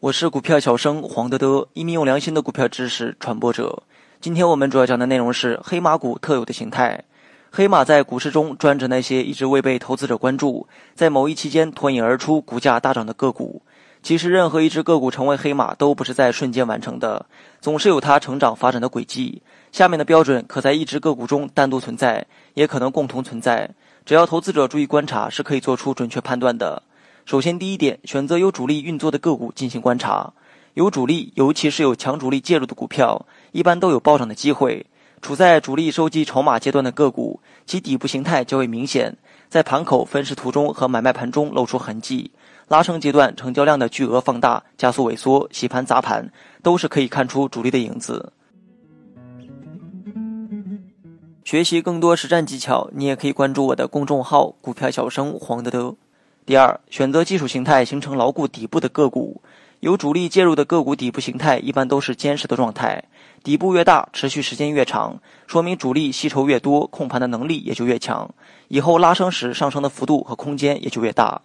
我是股票小生黄德德，一名用良心的股票知识传播者。今天我们主要讲的内容是黑马股特有的形态。黑马在股市中专指那些一直未被投资者关注，在某一期间脱颖而出、股价大涨的个股。其实，任何一只个股成为黑马都不是在瞬间完成的，总是有它成长发展的轨迹。下面的标准可在一只个股中单独存在，也可能共同存在。只要投资者注意观察，是可以做出准确判断的。首先，第一点，选择有主力运作的个股进行观察。有主力，尤其是有强主力介入的股票，一般都有暴涨的机会。处在主力收集筹码阶段的个股，其底部形态较为明显，在盘口分时图中和买卖盘中露出痕迹。拉升阶段成交量的巨额放大、加速萎缩、洗盘砸盘，都是可以看出主力的影子。学习更多实战技巧，你也可以关注我的公众号“股票小生黄德德”。第二，选择技术形态形成牢固底部的个股。有主力介入的个股底部形态一般都是坚实的状态，底部越大，持续时间越长，说明主力吸筹越多，控盘的能力也就越强，以后拉升时上升的幅度和空间也就越大。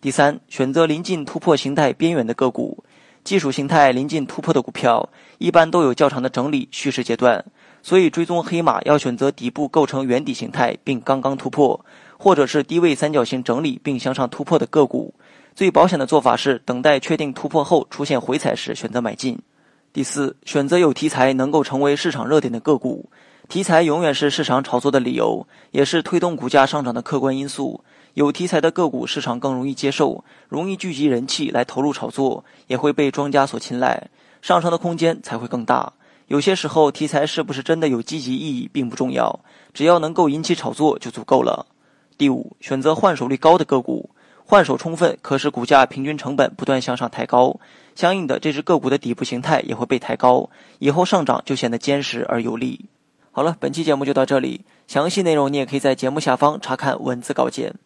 第三，选择临近突破形态边缘的个股，技术形态临近突破的股票一般都有较长的整理蓄势阶段，所以追踪黑马要选择底部构成圆底形态并刚刚突破，或者是低位三角形整理并向上突破的个股。最保险的做法是等待确定突破后出现回踩时选择买进。第四，选择有题材能够成为市场热点的个股。题材永远是市场炒作的理由，也是推动股价上涨的客观因素。有题材的个股市场更容易接受，容易聚集人气来投入炒作，也会被庄家所青睐，上升的空间才会更大。有些时候，题材是不是真的有积极意义并不重要，只要能够引起炒作就足够了。第五，选择换手率高的个股。换手充分，可使股价平均成本不断向上抬高，相应的这只个股的底部形态也会被抬高，以后上涨就显得坚实而有力。好了，本期节目就到这里，详细内容你也可以在节目下方查看文字稿件。